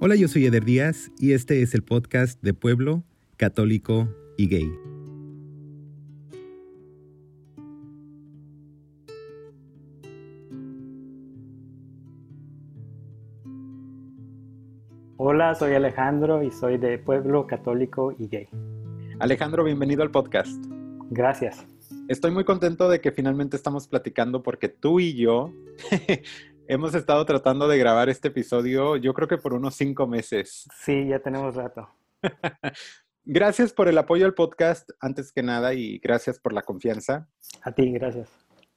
Hola, yo soy Eder Díaz y este es el podcast de Pueblo, Católico y Gay. Hola, soy Alejandro y soy de Pueblo Católico y Gay. Alejandro, bienvenido al podcast. Gracias. Estoy muy contento de que finalmente estamos platicando porque tú y yo hemos estado tratando de grabar este episodio, yo creo que por unos cinco meses. Sí, ya tenemos rato. gracias por el apoyo al podcast, antes que nada, y gracias por la confianza. A ti, gracias.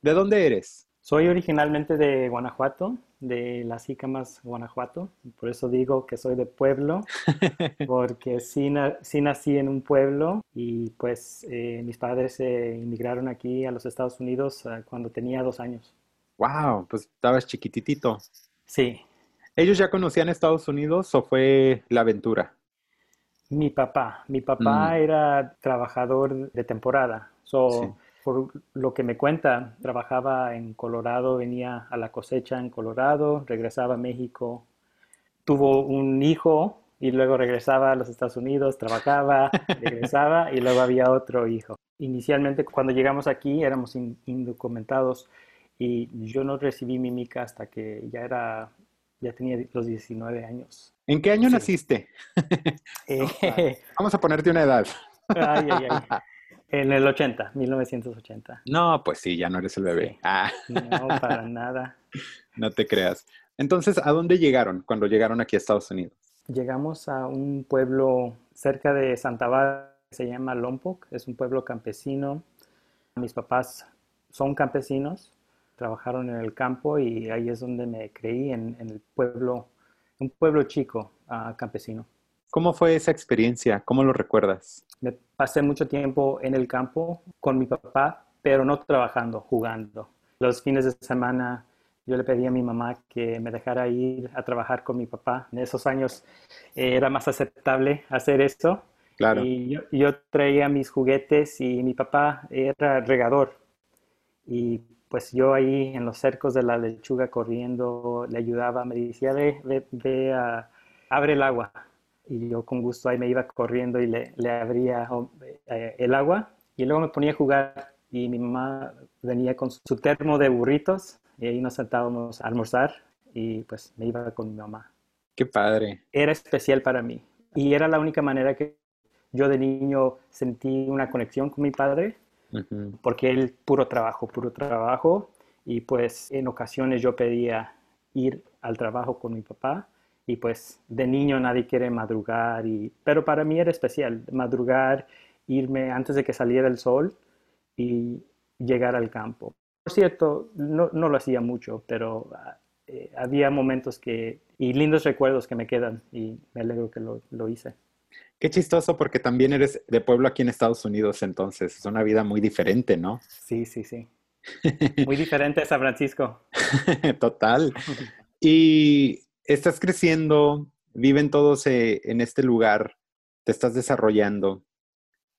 ¿De dónde eres? Soy originalmente de Guanajuato, de Las Ícamas, Guanajuato. Por eso digo que soy de pueblo, porque sí, nací en un pueblo y pues eh, mis padres se inmigraron aquí a los Estados Unidos ah, cuando tenía dos años. Wow, pues estabas chiquititito. Sí. ¿Ellos ya conocían Estados Unidos o fue la aventura? Mi papá. Mi papá mm. era trabajador de temporada. So, por lo que me cuenta, trabajaba en Colorado, venía a la cosecha en Colorado, regresaba a México, tuvo un hijo y luego regresaba a los Estados Unidos, trabajaba, regresaba y luego había otro hijo. Inicialmente cuando llegamos aquí éramos indocumentados y yo no recibí mi mica hasta que ya era ya tenía los 19 años. ¿En qué año naciste? Eh, Vamos a ponerte una edad. ay, ay, ay. En el 80, 1980. No, pues sí, ya no eres el bebé. Ah. No, para nada. No te creas. Entonces, ¿a dónde llegaron cuando llegaron aquí a Estados Unidos? Llegamos a un pueblo cerca de Santa Bárbara, se llama Lompoc, es un pueblo campesino. Mis papás son campesinos, trabajaron en el campo y ahí es donde me creí, en, el pueblo, un pueblo chico, uh, campesino. ¿Cómo fue esa experiencia? ¿Cómo lo recuerdas? Me pasé mucho tiempo en el campo con mi papá, pero no trabajando, jugando. Los fines de semana yo le pedí a mi mamá que me dejara ir a trabajar con mi papá. En esos años eh, era más aceptable hacer eso. Claro. Y yo, traía mis juguetes y mi papá era regador. Y pues yo ahí en los cercos de la lechuga corriendo le ayudaba, me decía, ve, ve, abre el agua y yo con gusto ahí me iba corriendo y le, le abría eh, el agua y luego me ponía a jugar y mi mamá venía con su termo de burritos y ahí nos sentábamos a almorzar y pues me iba con mi mamá. Qué padre. Era especial para mí y era la única manera que yo de niño sentí una conexión con mi padre porque él puro trabajo, puro trabajo y pues en ocasiones yo pedía ir al trabajo con mi papá y pues de niño nadie quiere madrugar, y, pero para mí era especial madrugar, irme antes de que saliera el sol y llegar al campo. Por cierto, no, lo hacía mucho, pero eh, había momentos que, y lindos recuerdos que me quedan y me alegro que lo hice. Qué chistoso porque también eres de pueblo aquí en Estados Unidos, entonces es una vida muy diferente, ¿no? Sí, sí, sí. Muy diferente a San Francisco. Total. Y estás creciendo, viven todos eh, en este lugar, te estás desarrollando,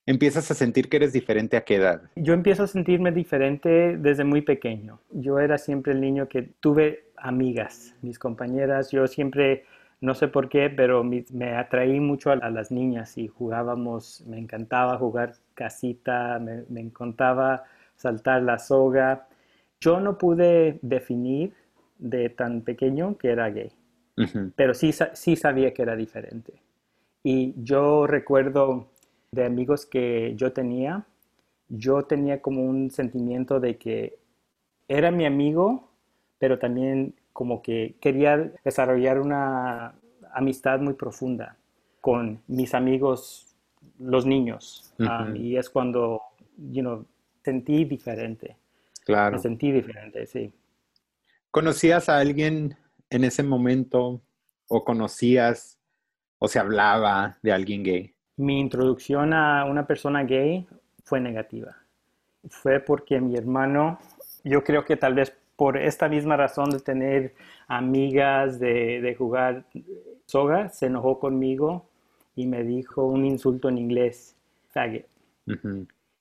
empiezas a sentir que eres diferente a qué edad? Yo empiezo a sentirme diferente desde muy pequeño. Yo era siempre el niño que tuve amigas, mis compañeras, yo siempre, no sé por qué, pero me atraí mucho a, las niñas y jugábamos, me encantaba jugar casita, me, me encantaba saltar la soga. Yo no pude definir de tan pequeño que era gay pero sí, sí sabía que era diferente. Y yo recuerdo de amigos que yo tenía, yo tenía como un sentimiento de que era mi amigo, pero también como que quería desarrollar una amistad muy profunda con mis amigos, los niños. Um, y es cuando, you know, sentí diferente. Claro. Me sentí diferente, sí. ¿Conocías a alguien en ese momento o conocías o se hablaba de alguien gay? Mi introducción a una persona gay fue negativa. Fue porque mi hermano, yo creo que tal vez por esta misma razón de tener amigas, de, jugar soga, se enojó conmigo y me dijo un insulto en inglés, faggot.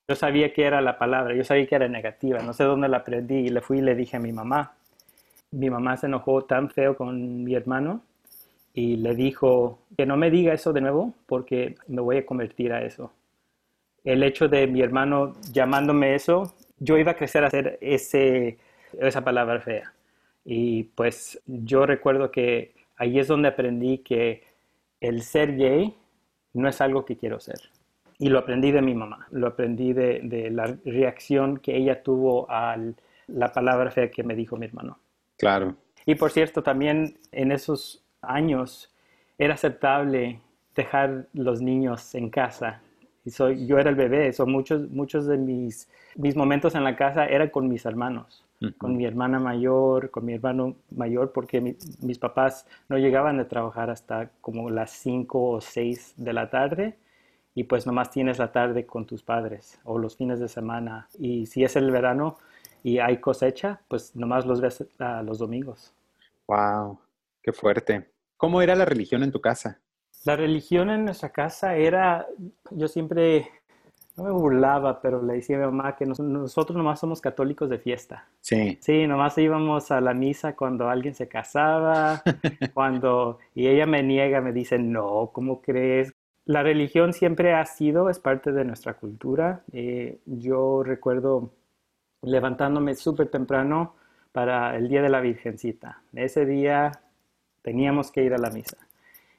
Yo sabía que era la palabra, yo sabía que era negativa, no sé dónde la aprendí y le fui y le dije a mi mamá mi mamá se enojó tan feo con mi hermano y le dijo que no me diga eso de nuevo porque me voy a convertir a eso. El hecho de mi hermano llamándome eso, yo iba a crecer a hacer ese, esa palabra fea. Y pues yo recuerdo que ahí es donde aprendí que el ser gay no es algo que quiero ser. Y lo aprendí de mi mamá, lo aprendí de, de la reacción que ella tuvo a la palabra fea que me dijo mi hermano. Claro. Y por cierto, también en esos años era aceptable dejar los niños en casa. Y soy, yo era el bebé, so muchos, muchos de mis, mis momentos en la casa eran con mis hermanos, con mi hermana mayor, con mi hermano mayor, porque mis papás no llegaban a trabajar hasta como las 5 o 6 de la tarde y pues nomás tienes la tarde con tus padres o los fines de semana. Y si es el verano y hay cosecha, pues nomás los ves los domingos. Wow, qué fuerte. ¿Cómo era la religión en tu casa? La religión en nuestra casa era, yo siempre, no me burlaba, pero le decía a mi mamá que nosotros nomás somos católicos de fiesta. Sí. Sí, nomás íbamos a la misa cuando alguien se casaba, cuando, y ella me niega, me dice, no, ¿cómo crees? La religión siempre ha sido, es parte de nuestra cultura. Eh, yo recuerdo levantándome súper temprano para el Día de la Virgencita. Ese día teníamos que ir a la misa.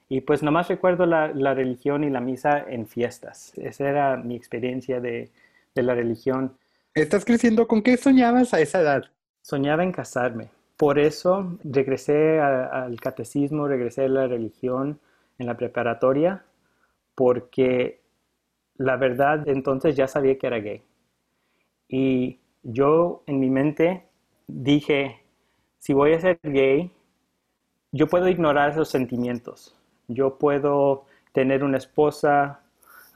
Y pues nomás recuerdo la, religión y la misa en fiestas. Esa era mi experiencia de, la religión. ¿Estás creciendo? ¿Con qué soñabas a esa edad? Soñaba en casarme. Por eso regresé al catecismo, regresé a la religión en la preparatoria, porque la verdad entonces ya sabía que era gay. Y yo en mi mente dije, si voy a ser gay, yo puedo ignorar esos sentimientos. Yo puedo tener una esposa,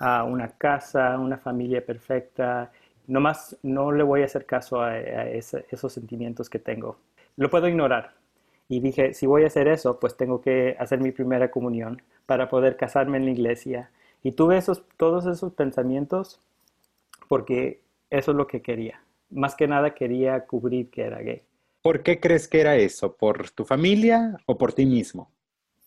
una casa, una familia perfecta. Nomás no le voy a hacer caso a, esos sentimientos que tengo. Lo puedo ignorar. Y dije, si voy a hacer eso, pues tengo que hacer mi primera comunión para poder casarme en la iglesia. Y tuve esos, todos esos pensamientos porque eso es lo que quería. Más que nada quería cubrir que era gay. ¿Por qué crees que era eso? ¿Por tu familia o por ti mismo?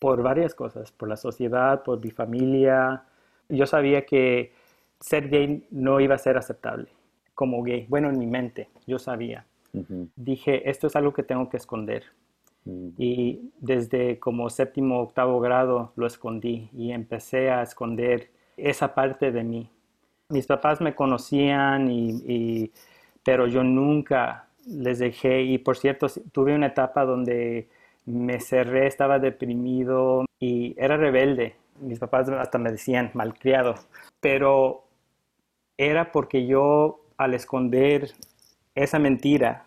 Por varias cosas, por la sociedad, por mi familia. Yo sabía que ser gay no iba a ser aceptable como gay. Bueno, en mi mente, yo sabía. Dije, esto es algo que tengo que esconder. Mm. Y desde como séptimo, octavo grado lo escondí y empecé a esconder esa parte de mí. Mis papás me conocían, y, pero yo nunca les dejé y por cierto tuve una etapa donde me cerré, estaba deprimido y era rebelde. Mis papás hasta me decían malcriado, pero era porque yo al esconder esa mentira,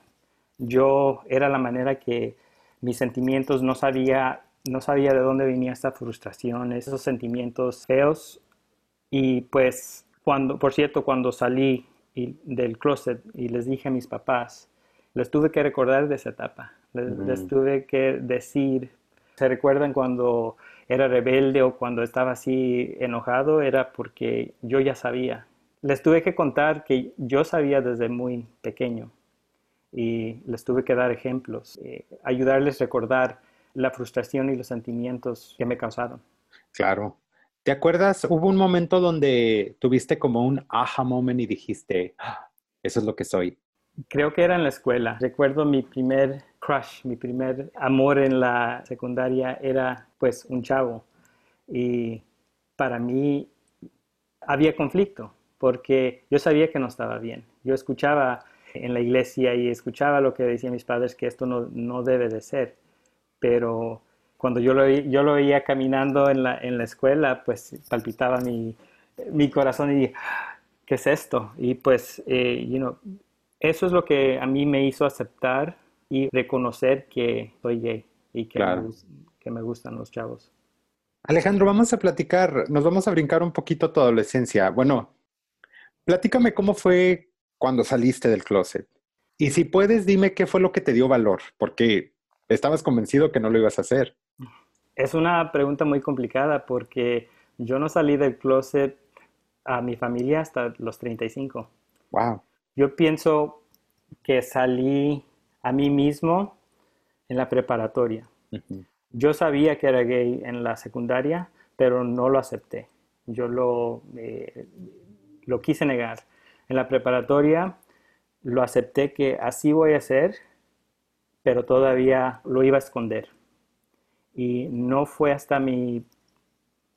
yo era la manera que mis sentimientos no sabía, no sabía de dónde venía esta frustración, esos sentimientos feos. Y pues cuando, por cierto, cuando salí del closet y les dije a mis papás, les tuve que recordar de esa etapa, les, tuve que decir, ¿se recuerdan cuando era rebelde o cuando estaba así enojado? Era porque yo ya sabía. Les tuve que contar que yo sabía desde muy pequeño y les tuve que dar ejemplos, eh, ayudarles a recordar la frustración y los sentimientos que me causaron. Claro. ¿Te acuerdas? Hubo un momento donde tuviste como un aha moment y dijiste, ah, eso es lo que soy. Creo que era en la escuela. Recuerdo mi primer crush, mi primer amor en la secundaria era pues un chavo. Y para mí había conflicto porque yo sabía que no estaba bien. Yo escuchaba en la iglesia y escuchaba lo que decían mis padres que esto no, no debe de ser. Pero cuando yo lo, yo lo veía caminando en la, en la escuela, pues palpitaba mi, mi corazón y ¿qué es esto? Y pues, eh, you know, eso es lo que a mí me hizo aceptar y reconocer que soy gay y que, me, que me gustan los chavos. Alejandro, vamos a platicar, nos vamos a brincar un poquito tu adolescencia. Bueno, platícame cómo fue cuando saliste del closet. Y si puedes, dime qué fue lo que te dio valor, porque estabas convencido que no lo ibas a hacer. Es una pregunta muy complicada porque yo no salí del closet a mi familia hasta los 35. Wow. Yo pienso que salí a mí mismo en la preparatoria. Yo sabía que era gay en la secundaria, pero no lo acepté. Yo lo, eh, lo quise negar. En la preparatoria lo acepté que así voy a ser, pero todavía lo iba a esconder. Y no fue hasta mi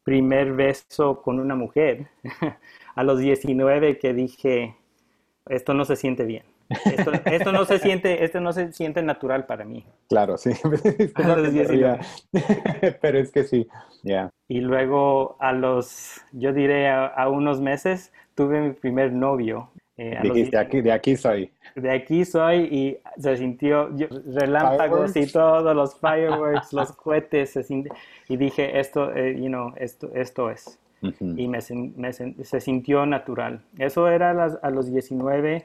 primer beso con una mujer, a los 19 que dije, esto no se siente bien. Esto, no se siente, esto no se siente natural para mí. Claro, sí. Pero es que sí, ya. Y luego a los, yo diré a, unos meses, tuve mi primer novio. Eh, Dijiste, aquí, de aquí soy. De aquí soy y se sintió relámpagos y todos los fireworks, los cohetes, y dije, esto, eh, you know, esto, esto es. Y me, se sintió natural. Eso era a, los 19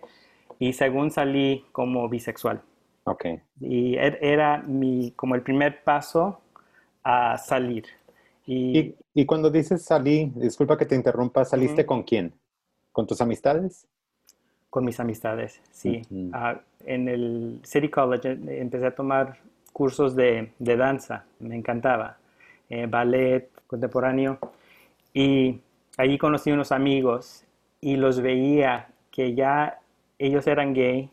y según salí como bisexual. Ok. Y er, era mi, como el primer paso a salir. Y, y, cuando dices salí, disculpa que te interrumpa, ¿saliste con quién? ¿Con tus amistades? Con mis amistades, sí. Ah, en el City College empecé a tomar cursos de, de danza, me encantaba, eh, ballet contemporáneo. Y allí conocí unos amigos y los veía que ya ellos eran gay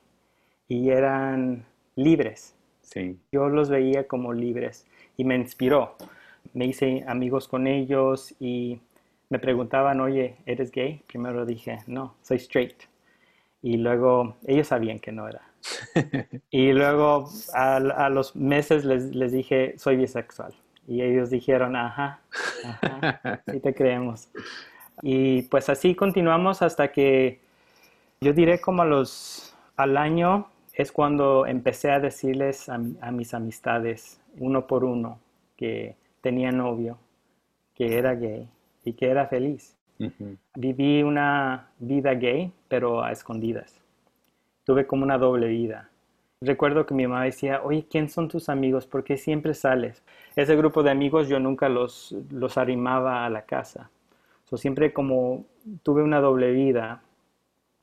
y eran libres. Sí. Yo los veía como libres y me inspiró. Me hice amigos con ellos y me preguntaban, oye, ¿eres gay? Primero dije, no, soy straight. Y luego ellos sabían que no era. y luego a, los meses les, les dije, soy bisexual. Y ellos dijeron, ajá, ajá, sí te creemos. Y pues así continuamos hasta que yo diré como a los, al año es cuando empecé a decirles a, mis amistades, uno por uno, que tenía novio, que era gay y que era feliz. Viví una vida gay, pero a escondidas. Tuve como una doble vida. Recuerdo que mi mamá decía, oye, ¿quién son tus amigos? ¿Por qué siempre sales? Ese grupo de amigos yo nunca los, los arrimaba a la casa. So, siempre como tuve una doble vida.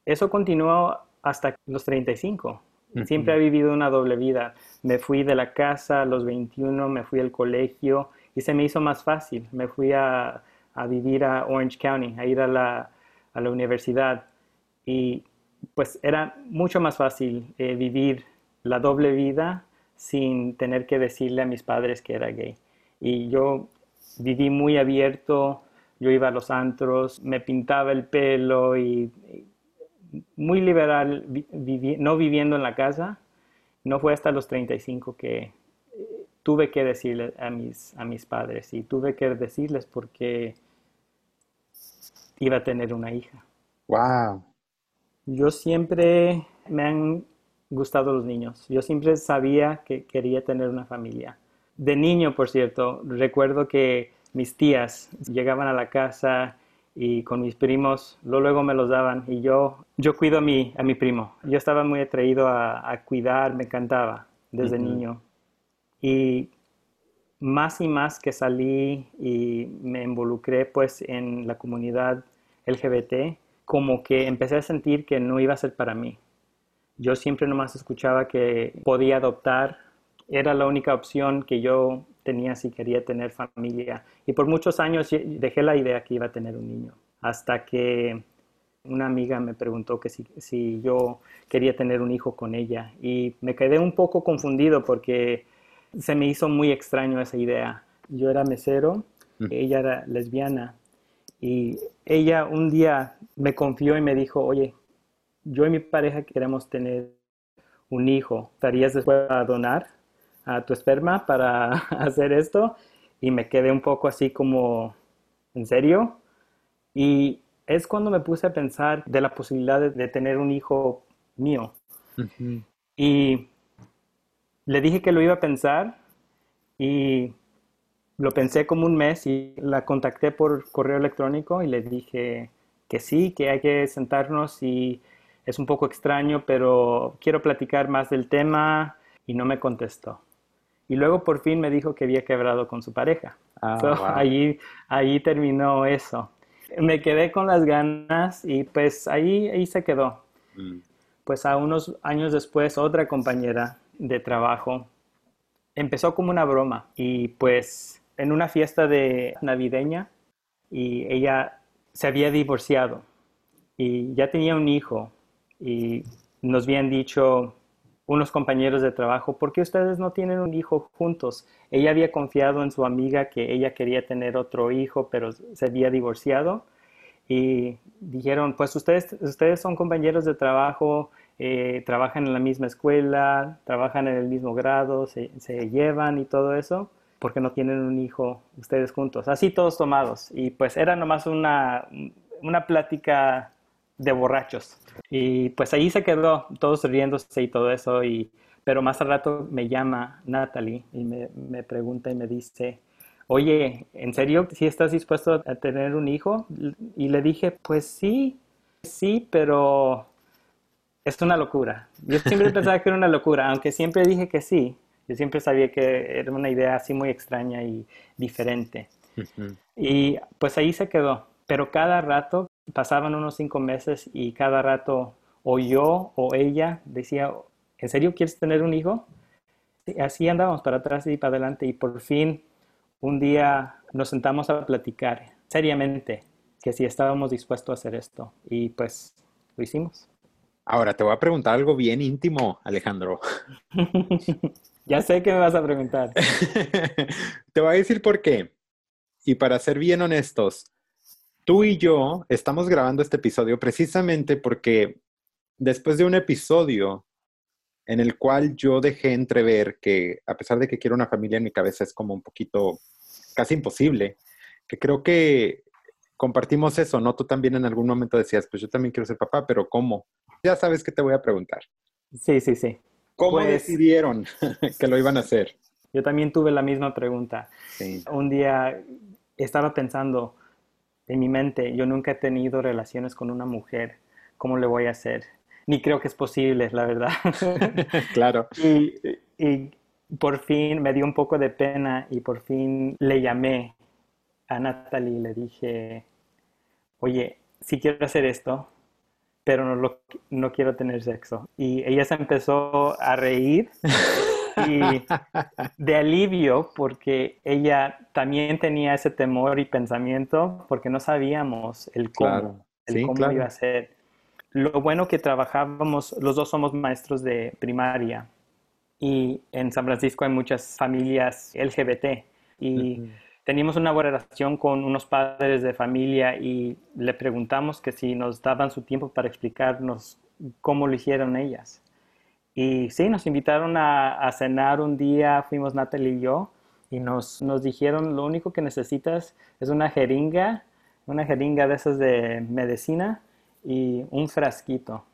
Eso continuó hasta los 35. Siempre he vivido una doble vida. Me fui de la casa a los 21, me fui al colegio y se me hizo más fácil. Me fui a, a vivir a Orange County, a ir a la, a la universidad. Y pues era mucho más fácil eh, vivir la doble vida sin tener que decirle a mis padres que era gay. Y yo viví muy abierto, yo iba a los antros, me pintaba el pelo y, muy liberal, no viviendo en la casa. No fue hasta los 35 que eh, tuve que decirle a mis, a mis padres y tuve que decirles porque iba a tener una hija. Wow. Yo siempre me han gustado los niños. Yo siempre sabía que quería tener una familia. De niño, por cierto, recuerdo que mis tías llegaban a la casa y con mis primos, luego me los daban y yo, yo cuido a mi, a mi primo. Yo estaba muy atraído a, cuidar, me encantaba desde niño. Y más y más que salí y me involucré pues en la comunidad LGBT, como que empecé a sentir que no iba a ser para mí. Yo siempre nomás escuchaba que podía adoptar, era la única opción que yo tenía si quería tener familia. Y por muchos años dejé la idea que iba a tener un niño, hasta que una amiga me preguntó que si, yo quería tener un hijo con ella. Y me quedé un poco confundido porque se me hizo muy extraño esa idea. Yo era mesero, mm. ella era lesbiana. Y ella un día me confió y me dijo, oye, yo y mi pareja queremos tener un hijo, ¿estarías después a donar a tu esperma para hacer esto? Y me quedé un poco así como, ¿en serio? Y es cuando me puse a pensar de la posibilidad de, tener un hijo mío. Y le dije que lo iba a pensar y lo pensé como un mes y la contacté por correo electrónico y le dije que sí, que hay que sentarnos y es un poco extraño, pero quiero platicar más del tema y no me contestó. Y luego por fin me dijo que había quebrado con su pareja. Ah, allí, terminó eso. Me quedé con las ganas y pues ahí, ahí se quedó. Mm. Pues a unos años después otra compañera de trabajo empezó como una broma y pues en una fiesta de navideña y ella se había divorciado y ya tenía un hijo y nos habían dicho unos compañeros de trabajo, ¿por qué ustedes no tienen un hijo juntos? Ella había confiado en su amiga que ella quería tener otro hijo, pero se había divorciado y dijeron, pues ustedes, ustedes son compañeros de trabajo, eh, trabajan en la misma escuela, trabajan en el mismo grado, se, llevan y todo eso, porque no tienen un hijo ustedes juntos? Así todos tomados. Y pues era nomás una, una plática de borrachos. Y pues ahí se quedó, todos riéndose y todo eso. Y, pero más al rato me llama Natalie y me, me pregunta y me dice, oye, ¿en serio si estás dispuesto a tener un hijo? Y le dije, pues sí, sí, pero es una locura. Yo siempre pensaba que era una locura, aunque siempre dije que sí. Yo siempre sabía que era una idea así muy extraña y diferente. Y pues ahí se quedó. Pero cada rato, pasaban unos cinco meses y cada rato o yo o ella decía, ¿en serio quieres tener un hijo? Y así andábamos para atrás y para adelante y por fin un día nos sentamos a platicar seriamente que si estábamos dispuestos a hacer esto y pues lo hicimos. Ahora te voy a preguntar algo bien íntimo, Alejandro. ya sé que me vas a preguntar. te voy a decir por qué. Y para ser bien honestos, tú y yo estamos grabando este episodio precisamente porque después de un episodio en el cual yo dejé entrever que a pesar de que quiero una familia en mi cabeza es como un poquito casi imposible, que creo que compartimos eso, ¿no? Tú también en algún momento decías, pues yo también quiero ser papá, pero ¿cómo? Ya sabes que te voy a preguntar. Sí, sí, sí. ¿Cómo pues decidieron que lo iban a hacer? Yo también tuve la misma pregunta. Sí. Un día estaba pensando en mi mente, yo nunca he tenido relaciones con una mujer, ¿cómo le voy a hacer? Ni creo que es posible, la verdad. claro. Y, y por fin me dio un poco de pena y por fin le llamé a Natalie y le dije, oye, sí quiero hacer esto, pero no, lo, no quiero tener sexo. Y ella se empezó a reír y de alivio porque ella también tenía ese temor y pensamiento porque no sabíamos el cómo, el cómo iba a ser. Lo bueno que trabajábamos, los dos somos maestros de primaria y en San Francisco hay muchas familias LGBT y teníamos una buena relación con unos padres de familia y le preguntamos que si nos daban su tiempo para explicarnos cómo lo hicieron ellas. Y sí, nos invitaron a, cenar un día, fuimos Natalie y yo, y nos, nos dijeron, lo único que necesitas es una jeringa, una jeringa de esas de medicina y un frasquito.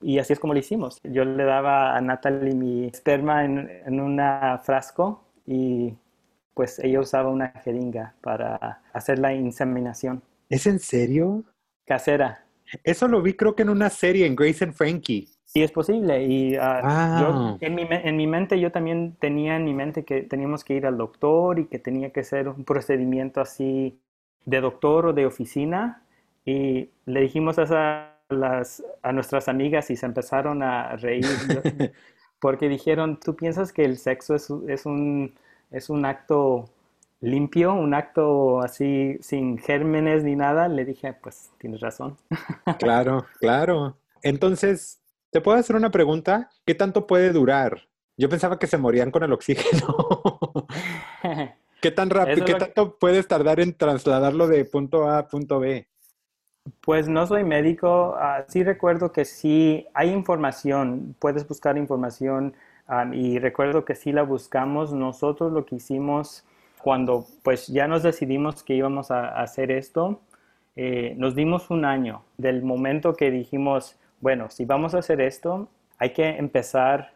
Y así es como lo hicimos. Yo le daba a Natalie mi esperma en, en un frasco y pues ella usaba una jeringa para hacer la inseminación. ¿Es en serio? Casera. Eso lo vi creo que en una serie en Grace and Frankie. Sí, es posible. Y ah, en, mi, en mi mente yo también tenía en mi mente que teníamos que ir al doctor y que tenía que ser un procedimiento así de doctor o de oficina. Y le dijimos a, las, a nuestras amigas y se empezaron a reír porque dijeron, ¿tú piensas que el sexo es, es, un, es un acto limpio, un acto así sin gérmenes ni nada? Le dije, pues tienes razón. claro, claro. Entonces, ¿Te puedo hacer una pregunta? ¿Qué tanto puede durar? Yo pensaba que se morían con el oxígeno. ¿Qué tan rápido, qué tanto puedes tardar en trasladarlo de punto A a punto B? Pues no soy médico, ah, sí recuerdo que sí hay información, puedes buscar información y recuerdo que sí la buscamos. Nosotros lo que hicimos cuando pues ya nos decidimos que íbamos a, hacer esto, eh, nos dimos un año del momento que dijimos, bueno, si vamos a hacer esto, hay que empezar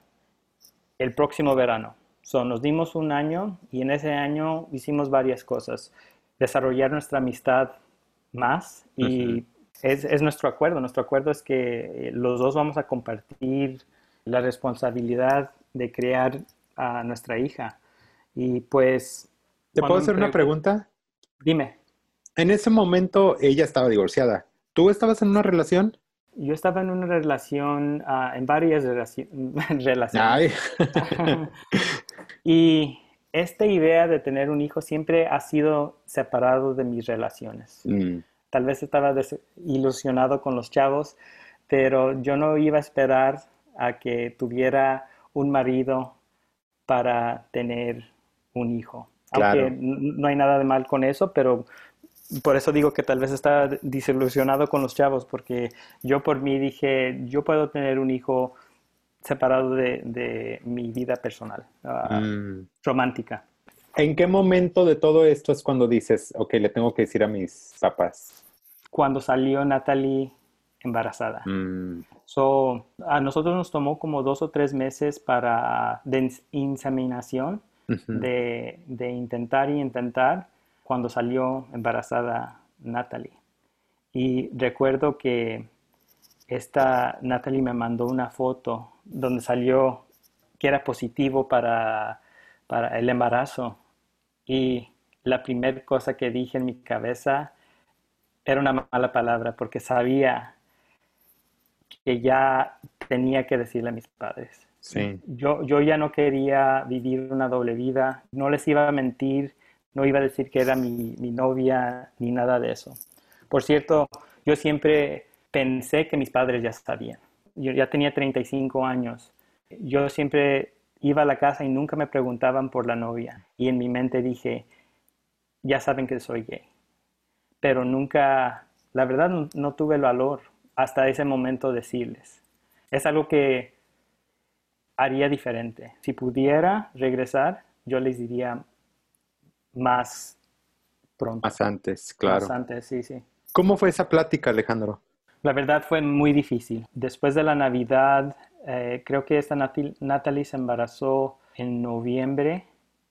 el próximo verano. So, nos dimos un año y en ese año hicimos varias cosas. Desarrollar nuestra amistad más y es, nuestro acuerdo. Nuestro acuerdo es que los dos vamos a compartir la responsabilidad de crear a nuestra hija. Y pues... ¿Te puedo hacer una pregunta? Dime. En ese momento ella estaba divorciada. ¿Tú estabas en una relación? Yo estaba en una relación, ah, en varias relaciones. Y esta idea de tener un hijo siempre ha sido separado de mis relaciones. Mm, Tal vez estaba ilusionado con los chavos, pero yo no iba a esperar a que tuviera un marido para tener un hijo. Claro. Aunque no hay nada de mal con eso, pero por eso digo que tal vez estaba desilusionado con los chavos, porque yo por mí dije, yo puedo tener un hijo separado de, de mi vida personal, mm. romántica. ¿En qué momento de todo esto es cuando dices, ok, le tengo que decir a mis papás? Cuando salió Natalie embarazada. Mm, So, a nosotros nos tomó como dos o tres meses para de ins- inseminación, de, de intentar y intentar, cuando salió embarazada Natalie. Y recuerdo que esta Natalie me mandó una foto donde salió que era positivo para, para el embarazo. Y la primera cosa que dije en mi cabeza era una mala palabra porque sabía que ya tenía que decirle a mis padres. Sí. Yo, yo ya no quería vivir una doble vida, no les iba a mentir, no iba a decir que era mi, mi novia ni nada de eso. Por cierto, yo siempre pensé que mis padres ya sabían. Yo ya tenía 35 años. Yo siempre iba a la casa y nunca me preguntaban por la novia. Y en mi mente dije, ya saben que soy gay. Pero nunca, la verdad, no, tuve el valor hasta ese momento decirles. Es algo que haría diferente. Si pudiera regresar, yo les diría más pronto. Más antes, claro. Más antes, sí, sí. ¿Cómo fue esa plática, Alejandro? La verdad fue muy difícil. Después de la Navidad, eh, creo que esta Natalie se embarazó en noviembre,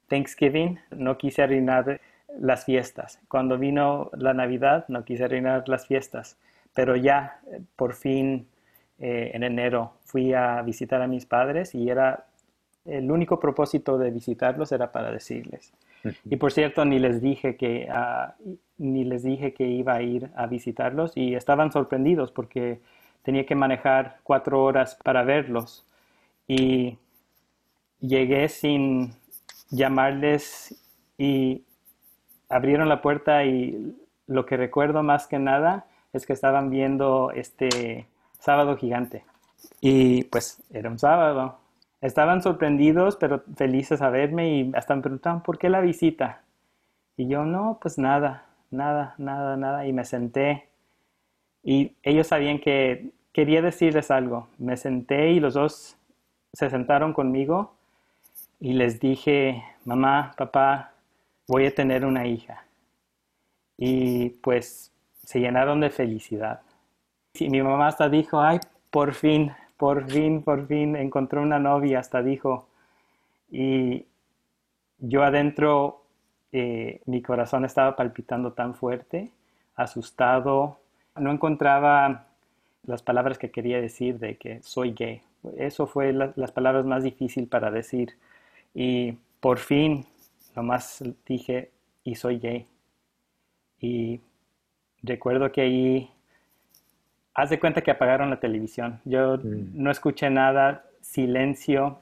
Thanksgiving. No quise arruinar las fiestas. Cuando vino la Navidad, no quise arruinar las fiestas. Pero ya, eh, por fin, eh, en enero, fui a visitar a mis padres y era el único propósito de visitarlos era para decirles. Y por cierto, ni les dije que ah, ni les dije que iba a ir a visitarlos y estaban sorprendidos porque tenía que manejar cuatro horas para verlos. Y llegué sin llamarles y abrieron la puerta y lo que recuerdo más que nada es que estaban viendo este sábado gigante. Y pues era un sábado. Estaban sorprendidos, pero felices a verme y hasta me preguntaban, ¿por qué la visita? Y yo, no, pues nada, nada, nada, nada. Y me senté y ellos sabían que quería decirles algo. Me senté y los dos se sentaron conmigo y les dije, mamá, papá, voy a tener una hija. Y pues se llenaron de felicidad. Y mi mamá hasta dijo, ay, por fin, por fin, por fin encontré una novia, hasta dijo. Y yo adentro, eh, mi corazón estaba palpitando tan fuerte, asustado. No encontraba las palabras que quería decir de que soy gay. Eso fue la- las palabras más difíciles para decir. Y por fin, nomás dije, y soy gay. Y recuerdo que ahí, haz de cuenta que apagaron la televisión. Yo Mm. no escuché nada, silencio.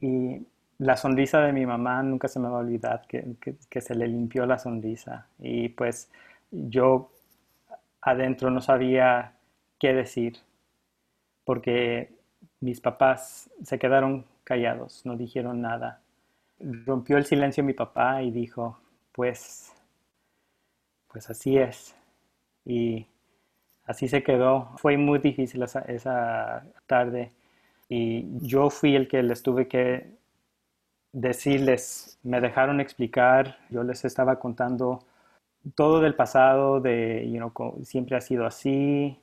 Y la sonrisa de mi mamá nunca se me va a olvidar, que, que- que se le limpió la sonrisa. Y pues yo adentro no sabía qué decir, porque mis papás se quedaron callados, no dijeron nada. Rompió el silencio mi papá y dijo, pues, pues así es. Y así se quedó. Fue muy difícil esa, esa tarde. Y yo fui el que les tuve que decirles, me dejaron explicar, yo les estaba contando todo del pasado, de, you siempre ha sido así,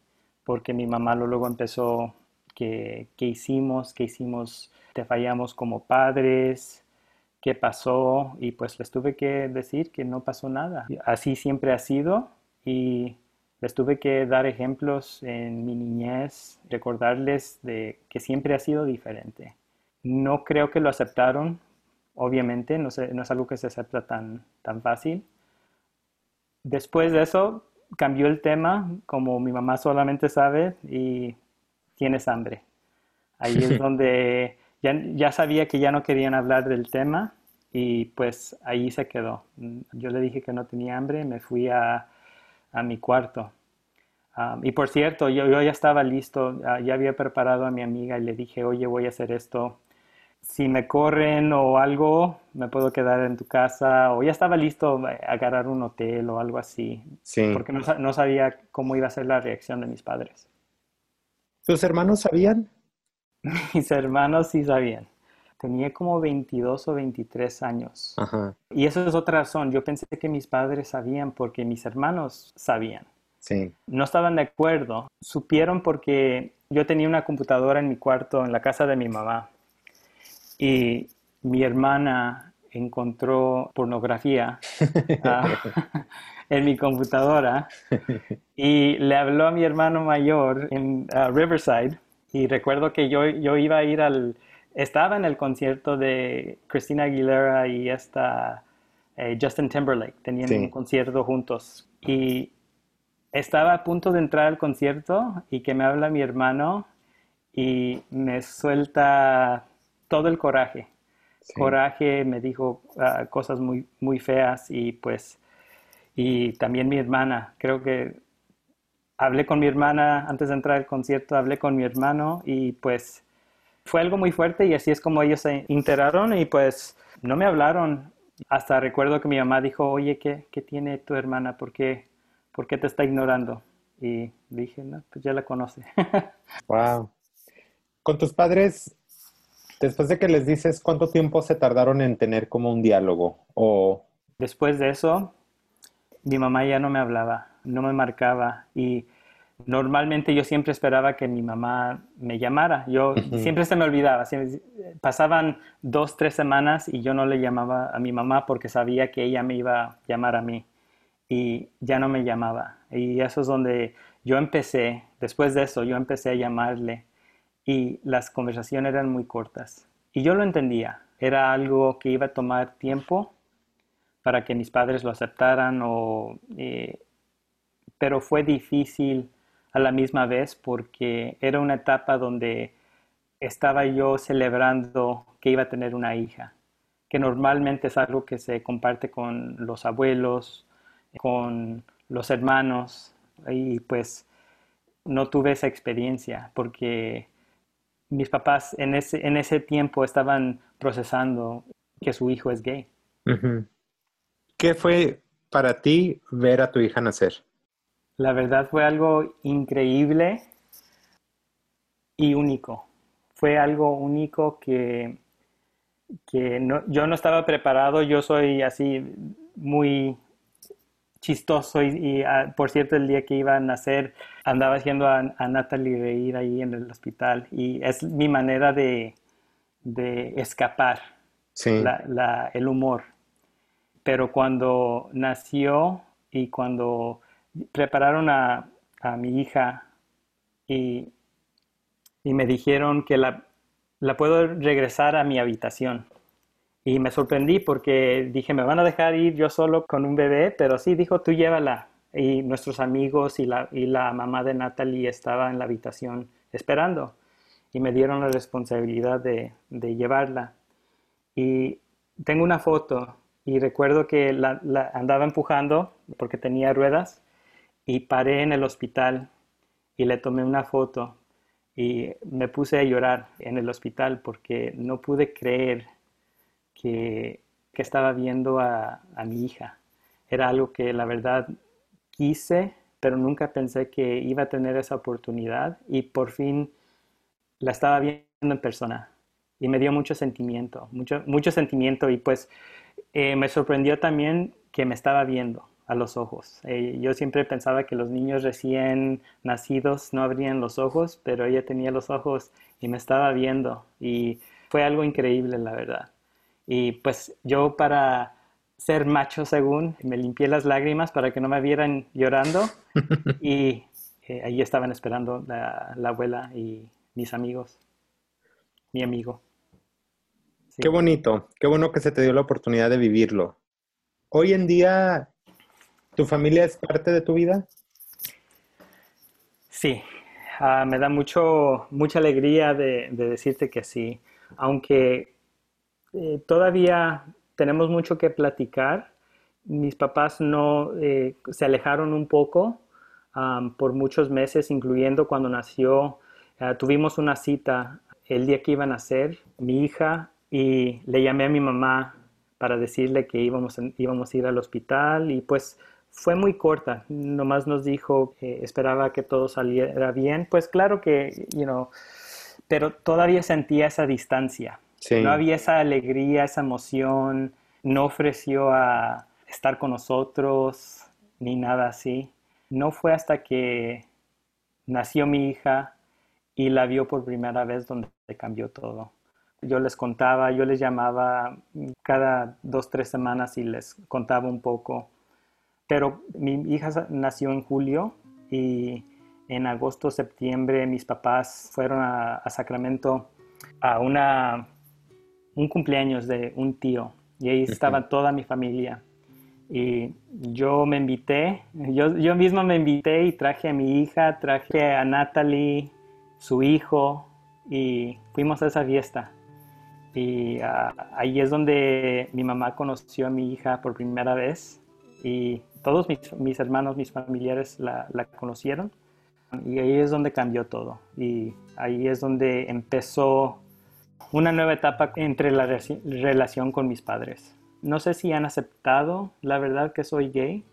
porque mi mamá lo- luego empezó, que, que hicimos, que hicimos, te fallamos como padres, qué pasó, y pues les tuve que decir que no pasó nada. Así siempre ha sido, y les tuve que dar ejemplos en mi niñez, recordarles de que siempre ha sido diferente. No creo que lo aceptaron, obviamente, no, sé- no es algo que se acepta tan, tan fácil. Después de eso, cambió el tema, como mi mamá solamente sabe, y tienes hambre. Ahí es donde ya, ya sabía que ya no querían hablar del tema y pues ahí se quedó. Yo le dije que no tenía hambre, me fui a, a mi cuarto. Um, y por cierto, yo, yo, ya estaba listo, uh, ya había preparado a mi amiga y le dije, oye, voy a hacer esto. Si me corren o algo, me puedo quedar en tu casa. O ya estaba listo a agarrar un hotel o algo así. Sí. Porque no, no sabía cómo iba a ser la reacción de mis padres. ¿Tus hermanos sabían? Mis hermanos sí sabían. Tenía como 22 o 23 años. Ajá. Y eso es otra razón. Yo pensé que mis padres sabían porque mis hermanos sabían. Sí. No estaban de acuerdo. Supieron porque yo tenía una computadora en mi cuarto, en la casa de mi mamá. Y mi hermana encontró pornografía uh, en mi computadora y le habló a mi hermano mayor en uh, Riverside. Y recuerdo que yo, yo iba a ir al... Estaba en el concierto de Christina Aguilera y esta eh, Justin Timberlake. Tenían Sí. un concierto juntos. Y estaba a punto de entrar al concierto y que me habla mi hermano y me suelta todo el coraje. Sí. Coraje, me dijo ah, cosas muy, muy feas y pues, y también mi hermana, creo que hablé con mi hermana antes de entrar al concierto, hablé con mi hermano y pues fue algo muy fuerte y así es como ellos se enteraron y pues no me hablaron. Hasta recuerdo que mi mamá dijo, oye, ¿qué, qué tiene tu hermana? ¿Por qué, ¿Por qué te está ignorando? Y dije, no, pues ya la conoce. Wow. Con tus padres, después de que les dices cuánto tiempo se tardaron en tener como un diálogo o Después de eso, mi mamá ya no me hablaba, no me marcaba y normalmente yo siempre esperaba que mi mamá me llamara. Yo siempre se me olvidaba. siempre- pasaban dos, tres semanas y yo no le llamaba a mi mamá porque sabía que ella me iba a llamar a mí y ya no me llamaba. Y eso es donde yo empecé, después de eso, yo empecé a llamarle y las conversaciones eran muy cortas. Y yo lo entendía, era algo que iba a tomar tiempo para que mis padres lo aceptaran, o, eh, pero fue difícil a la misma vez porque era una etapa donde estaba yo celebrando que iba a tener una hija, que normalmente es algo que se comparte con los abuelos, con los hermanos, y pues no tuve esa experiencia porque mis papás en ese, en ese tiempo estaban procesando que su hijo es gay. ¿Qué fue para ti ver a tu hija nacer? La verdad fue algo increíble y único. Fue algo único que, que no- yo no estaba preparado. Yo soy así muy chistoso y, y, ah, por cierto el día que iba a nacer andaba haciendo a, a Natalie reír ahí en el hospital y es mi manera de, de escapar Sí. la- la- el humor. Pero cuando nació y cuando prepararon a, mi hija y, me dijeron que la, puedo regresar a mi habitación. Y me sorprendí porque dije, me van a dejar ir yo solo con un bebé, pero sí, dijo, tú llévala. Y nuestros amigos y la, y la mamá de Natalie estaba en la habitación esperando y me dieron la responsabilidad de, llevarla. Y tengo una foto y recuerdo que la andaba empujando porque tenía ruedas y paré en el hospital y le tomé una foto y me puse a llorar en el hospital porque no pude creer que, que estaba viendo a, a mi hija. Era algo que la verdad quise, pero nunca pensé que iba a tener esa oportunidad y por fin la estaba viendo en persona y me dio mucho sentimiento, mucho, mucho sentimiento y pues eh, me sorprendió también que me estaba viendo a los ojos. Eh, yo siempre pensaba que los niños recién nacidos no abrían los ojos, pero ella tenía los ojos y me estaba viendo y fue algo increíble, la verdad. Y pues yo para ser macho según, me limpié las lágrimas para que no me vieran llorando y eh, ahí estaban esperando la, la abuela y mis amigos, mi amigo. Sí. Qué bonito, qué bueno que se te dio la oportunidad de vivirlo. Hoy en día, ¿tu familia es parte de tu vida? Sí, ah, me da mucho, mucha alegría de, de decirte que sí. aunque eh, todavía tenemos mucho que platicar, mis papás no eh, se alejaron un poco por muchos meses, incluyendo cuando nació. Eh, tuvimos una cita el día que iban a nacer mi hija y le llamé a mi mamá para decirle que íbamos, íbamos a ir al hospital y pues fue muy corta, nomás nos dijo que esperaba que todo saliera bien, pues claro que, you know, pero todavía sentía esa distancia, no había esa alegría, esa emoción, no ofreció a estar con nosotros ni nada así. No fue hasta que nació mi hija y la vio por primera vez donde cambió todo. Yo les contaba, yo les llamaba cada dos, tres semanas y les contaba un poco pero mi hija nació en julio y en agosto, septiembre mis papás fueron a, Sacramento a una, un cumpleaños de un tío y ahí estaba toda mi familia. Y yo me invité, yo, yo mismo me invité y traje a mi hija, traje a Natalie, su hijo, y fuimos a esa fiesta. Y ah, ahí es donde mi mamá conoció a mi hija por primera vez. Y todos mis, hermanos, mis familiares la, conocieron y ahí es donde cambió todo y ahí es donde empezó una nueva etapa entre la relación con mis padres. No sé si han aceptado la verdad que soy gay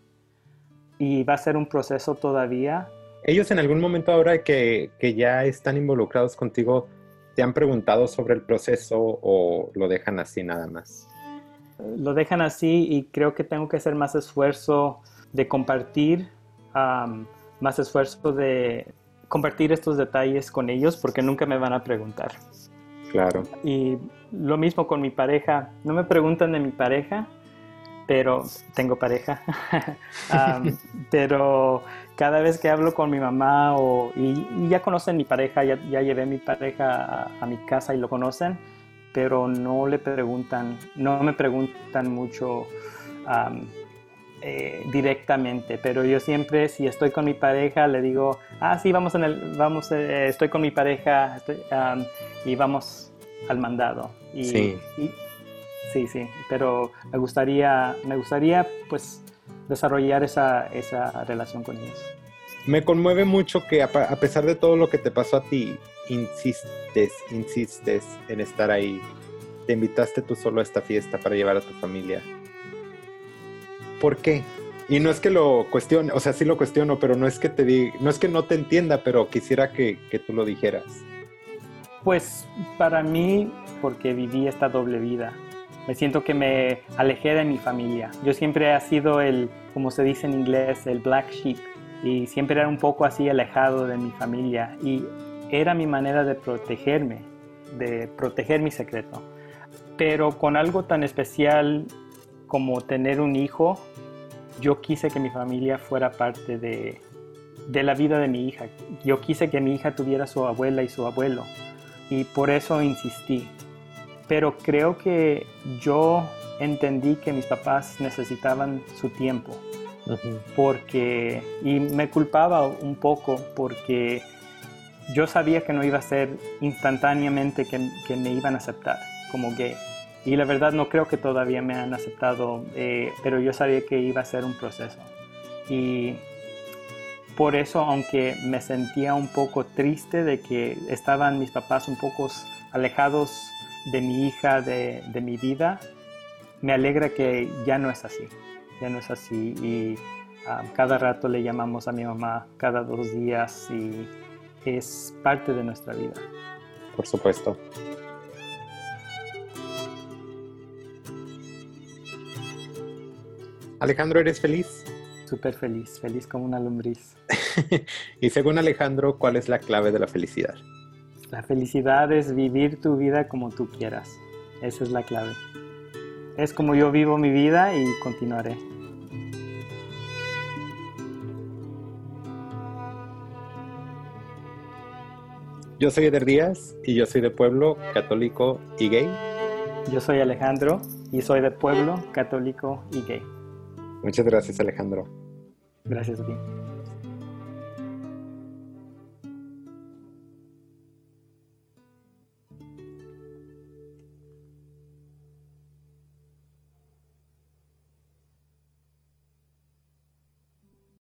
y va a ser un proceso todavía. Ellos en algún momento ahora que, que ya están involucrados contigo, ¿te han preguntado sobre el proceso o lo dejan así nada más? Lo dejan así y creo que tengo que hacer más esfuerzo de compartir, más esfuerzo de compartir estos detalles con ellos porque nunca me van a preguntar. Claro. Y lo mismo con mi pareja. No me preguntan de mi pareja, pero tengo pareja. pero cada vez que hablo con mi mamá o, y, ya conocen mi pareja, ya, llevé mi pareja a mi casa y lo conocen pero no le preguntan, no me preguntan mucho eh, directamente, pero yo siempre si estoy con mi pareja le digo, ah sí vamos en el, vamos, eh, estoy con mi pareja y vamos al mandado. Y, sí. sí, sí, pero me gustaría, me gustaría pues desarrollar esa, esa relación con ellos. Me conmueve mucho que a pesar de todo lo que te pasó a ti, insistes, insistes en estar ahí. Te invitaste tú solo a esta fiesta para llevar a tu familia. ¿Por qué? Y no es que lo cuestione, o sea, sí lo cuestiono, pero no es que te diga, no es que no te entienda, pero quisiera que, que tú lo dijeras. Pues para mí, porque viví esta doble vida, me siento que me alejé de mi familia. Yo siempre he sido el, como se dice en inglés, el black sheep, y siempre era un poco así alejado de mi familia. Y era mi manera de protegerme, de proteger mi secreto. Pero con algo tan especial como tener un hijo, yo quise que mi familia fuera parte de, la vida de mi hija. Yo quise que mi hija tuviera su abuela y su abuelo. Y por eso insistí. Pero creo que yo entendí que mis papás necesitaban su tiempo. Porque, y me culpaba un poco porque yo sabía que no iba a ser instantáneamente que, me iban a aceptar como gay. Y la verdad no creo que todavía me han aceptado, eh, pero yo sabía que iba a ser un proceso. Y por eso, aunque me sentía un poco triste de que estaban mis papás un poco alejados de mi hija, de, de mi vida, me alegra que ya no es así, ya no es así. Y ah, cada rato le llamamos a mi mamá, cada dos días, y es parte de nuestra vida. Por supuesto. Alejandro, ¿eres feliz? Súper feliz, feliz como una lombriz. y según Alejandro, ¿cuál es la clave de la felicidad? La felicidad es vivir tu vida como tú quieras. Esa es la clave. Es como yo vivo mi vida y continuaré. Yo soy Eder Díaz y yo soy de pueblo católico y gay. Yo soy Alejandro y soy de pueblo católico y gay. Muchas gracias Alejandro. Gracias a ti.